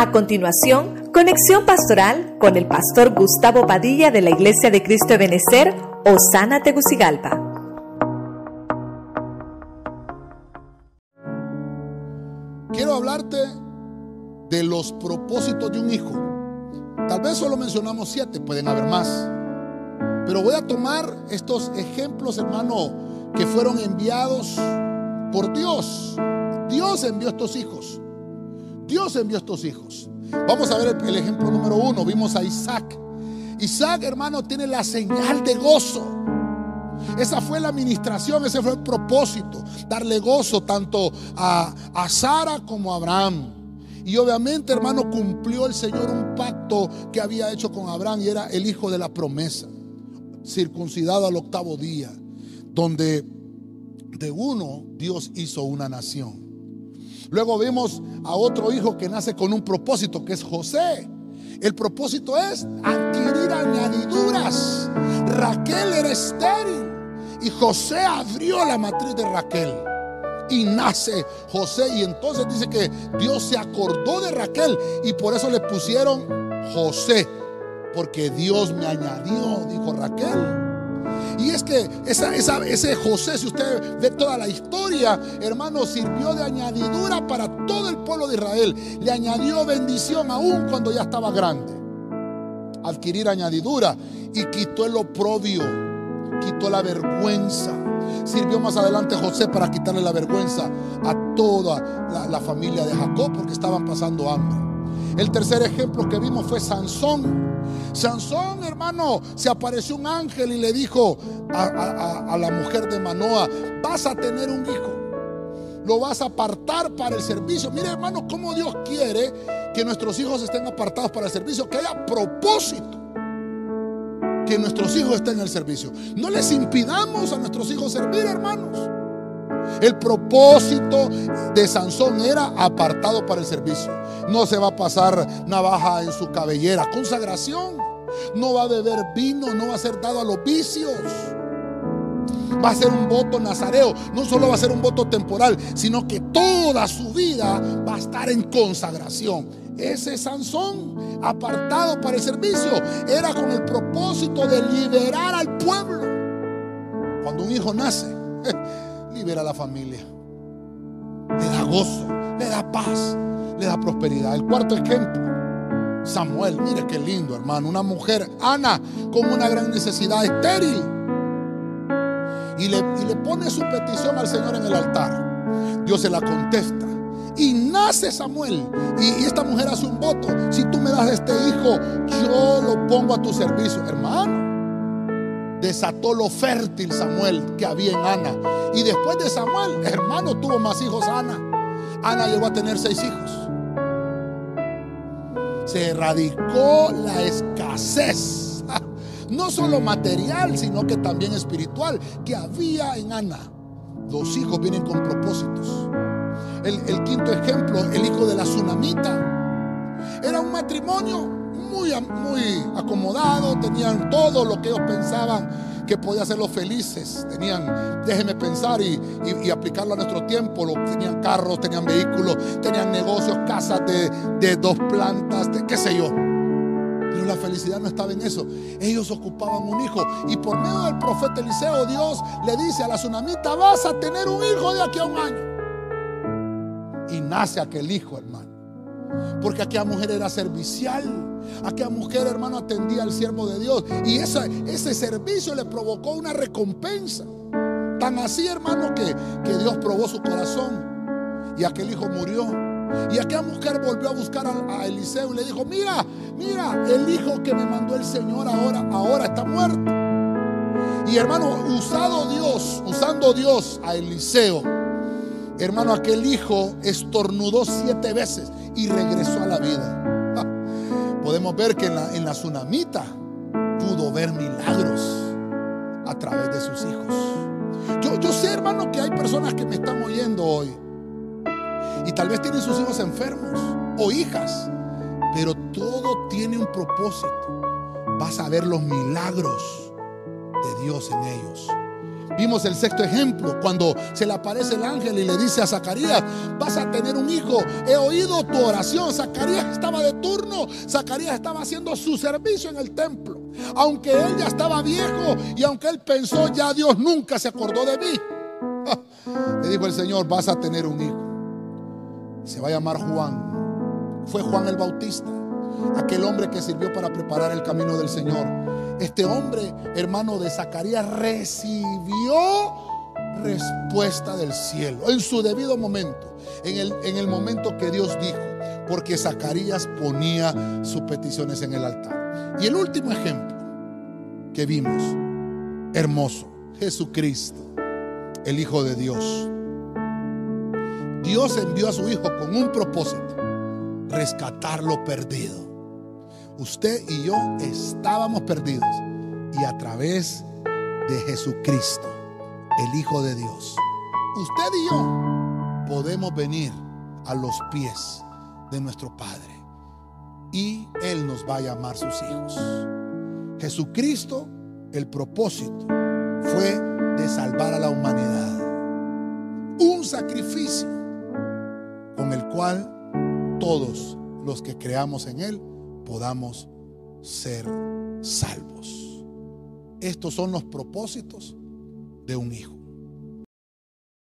A continuación, conexión pastoral con el pastor Gustavo Padilla de la Iglesia de Cristo de Benecer, Osana Tegucigalpa. Quiero hablarte de los propósitos de un hijo. Tal vez solo mencionamos siete, pueden haber más. Pero voy a tomar estos ejemplos, hermano, que fueron enviados por Dios. Dios envió estos hijos. Dios envió estos hijos. Vamos a ver el, ejemplo número uno. Vimos a Isaac. Isaac, hermano, tiene la señal de gozo. Esa fue la administración, ese fue el propósito, darle gozo tanto a, a Sara como a Abraham. Y obviamente, hermano, cumplió el Señor un pacto que había hecho con Abraham y era el hijo de la promesa, circuncidado al octavo día, donde de uno Dios hizo una nación. Luego vemos a otro hijo que nace con un propósito, que es José. El propósito es adquirir añadiduras. Raquel era estéril y José abrió la matriz de Raquel. Y nace José y entonces dice que Dios se acordó de Raquel y por eso le pusieron José. Porque Dios me añadió, dijo Raquel. Es que ese José, si usted ve toda la historia, hermano, sirvió de añadidura para todo el pueblo de Israel. Le añadió bendición aún cuando ya estaba grande. Adquirir añadidura y quitó el oprobio, quitó la vergüenza. Sirvió más adelante José para quitarle la vergüenza a toda la familia de Jacob porque estaban pasando hambre. El tercer ejemplo que vimos fue Sansón. Sansón, hermano, se apareció un ángel y le dijo a, la mujer de Manoa, vas a tener un hijo. Lo vas a apartar para el servicio. Mire, hermano, cómo Dios quiere que nuestros hijos estén apartados para el servicio, que haya propósito que nuestros hijos estén en el servicio. No les impidamos a nuestros hijos servir, hermanos. El propósito de Sansón era apartado para el servicio. No se va a pasar navaja en su cabellera. Consagración. No va a beber vino, no va a ser dado a los vicios. Va a ser un voto nazareo. No solo va a ser un voto temporal, sino que toda su vida va a estar en consagración. Ese Sansón, apartado para el servicio, era con el propósito de liberar al pueblo. Cuando un hijo nace, libera a la familia. Le da gozo, le da paz, le da prosperidad. El cuarto ejemplo, Samuel, mire qué lindo hermano, una mujer, Ana, con una gran necesidad estéril. Y le, y le pone su petición al Señor en el altar. Dios se la contesta. Y nace Samuel. Y, y, esta mujer hace un voto. Si tú me das este hijo, yo lo pongo a tu servicio. Hermano, desató lo fértil Samuel que había en Ana. Y después de Samuel, hermano, tuvo más hijos Ana. Ana llegó a tener seis hijos. Se erradicó la escasez, no solo material, sino que también espiritual, que había en Ana. Los hijos vienen con propósitos. El, el quinto ejemplo, el hijo de la tsunamita. Era un matrimonio muy, muy tenían todo lo que ellos pensaban que podía hacerlos felices. Tenían, déjenme pensar y, aplicarlo a nuestro tiempo. tenían carros, tenían vehículos, tenían negocios, casas de, dos plantas, de, qué sé yo. Pero la felicidad no estaba en eso. Ellos ocupaban un hijo. Y por medio del profeta Eliseo, Dios le dice a la tsunamita, vas a tener un hijo de aquí a un año. Y nace aquel hijo, hermano. Porque aquella mujer era servicial. Aquella mujer, hermano, atendía al siervo de Dios. Y ese servicio le provocó una recompensa. Tan así, hermano, que, que Dios probó su corazón. Y aquel hijo murió. Y aquella mujer volvió a buscar a, Eliseo y le dijo, mira, mira, el hijo que me mandó el Señor ahora, ahora está muerto. Y hermano, usado Dios, usando Dios a Eliseo, hermano, aquel hijo estornudó siete veces y regresó a la vida. Podemos ver que en la, en la tsunamita pudo ver milagros a través de sus hijos. Yo, yo sé, hermano, que hay personas que me están oyendo hoy y tal vez tienen sus hijos enfermos o hijas, pero todo tiene un propósito. Vas a ver los milagros de Dios en ellos. Vimos el sexto ejemplo, cuando se le aparece el ángel y le dice a Zacarías, vas a tener un hijo, he oído tu oración. Zacarías estaba de turno, Zacarías estaba haciendo su servicio en el templo. Aunque él ya estaba viejo y aunque él pensó, ya Dios nunca se acordó de mí. Le dijo el Señor, vas a tener un hijo. Se va a llamar Juan. Fue Juan el Bautista, aquel hombre que sirvió para preparar el camino del Señor. Este hombre, hermano de Zacarías, recibió respuesta del cielo en su debido momento, en el, en el momento que Dios dijo, porque Zacarías ponía sus peticiones en el altar. Y el último ejemplo que vimos, hermoso, Jesucristo, el Hijo de Dios. Dios envió a su Hijo con un propósito, rescatar lo perdido. Usted y yo estábamos perdidos y a través de Jesucristo, el Hijo de Dios, usted y yo podemos venir a los pies de nuestro Padre y Él nos va a llamar sus hijos. Jesucristo, el propósito fue de salvar a la humanidad. Un sacrificio con el cual todos los que creamos en Él podamos ser salvos. Estos son los propósitos de un hijo.